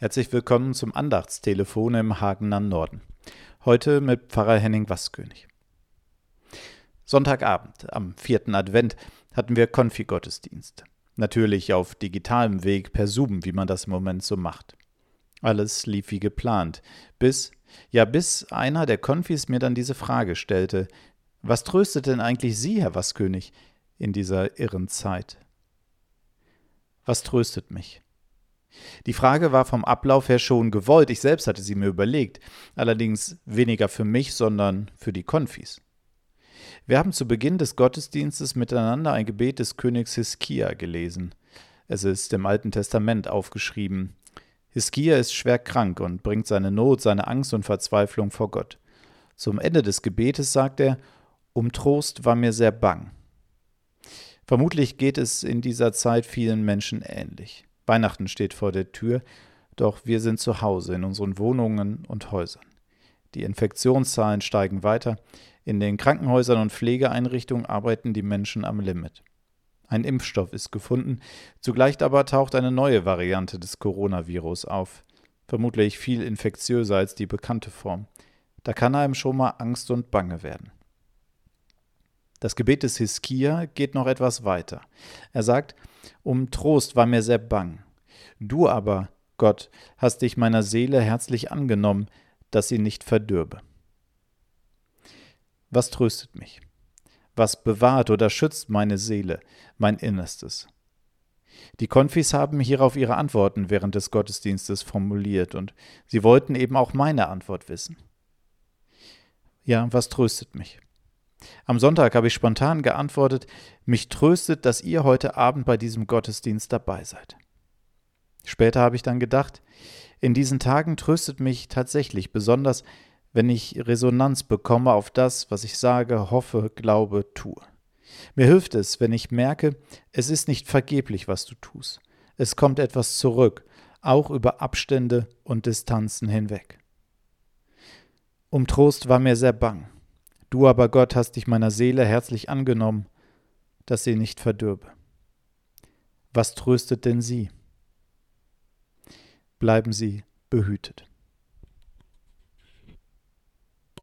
Herzlich willkommen zum Andachtstelefon im Hagener Norden. Heute mit Pfarrer Henning Waskönig. Sonntagabend, am vierten Advent, hatten wir Konfi-Gottesdienst. Natürlich auf digitalem Weg per Zoom, wie man das im Moment so macht. Alles lief wie geplant, bis, ja, bis einer der Konfis mir dann diese Frage stellte: Was tröstet denn eigentlich Sie, Herr Waskönig, in dieser irren Zeit? Was tröstet mich? Die Frage war vom Ablauf her schon gewollt, ich selbst hatte sie mir überlegt, allerdings weniger für mich, sondern für die Konfis. Wir haben zu Beginn des Gottesdienstes miteinander ein Gebet des Königs Hiskia gelesen. Es ist im Alten Testament aufgeschrieben. Hiskia ist schwer krank und bringt seine Not, seine Angst und Verzweiflung vor Gott. Zum Ende des Gebetes sagt er, um Trost war mir sehr bang. Vermutlich geht es in dieser Zeit vielen Menschen ähnlich. Weihnachten steht vor der Tür, doch wir sind zu Hause in unseren Wohnungen und Häusern. Die Infektionszahlen steigen weiter. In den Krankenhäusern und Pflegeeinrichtungen arbeiten die Menschen am Limit. Ein Impfstoff ist gefunden, zugleich aber taucht eine neue Variante des Coronavirus auf, vermutlich viel infektiöser als die bekannte Form. Da kann einem schon mal Angst und Bange werden. Das Gebet des Hiskia geht noch etwas weiter. Er sagt, um Trost war mir sehr bang. Du aber, Gott, hast dich meiner Seele herzlich angenommen, dass sie nicht verdürbe. Was tröstet mich? Was bewahrt oder schützt meine Seele, mein Innerstes? Die Konfis haben hierauf ihre Antworten während des Gottesdienstes formuliert und sie wollten eben auch meine Antwort wissen. Ja, was tröstet mich? Am Sonntag habe ich spontan geantwortet, mich tröstet, dass ihr heute Abend bei diesem Gottesdienst dabei seid. Später habe ich dann gedacht, in diesen Tagen tröstet mich tatsächlich besonders, wenn ich Resonanz bekomme auf das, was ich sage, hoffe, glaube, tue. Mir hilft es, wenn ich merke, es ist nicht vergeblich, was du tust. Es kommt etwas zurück, auch über Abstände und Distanzen hinweg. Um Trost war mir sehr bang. Du aber, Gott, hast dich meiner Seele herzlich angenommen, dass sie nicht verdürbe. Was tröstet denn sie? Bleiben Sie behütet.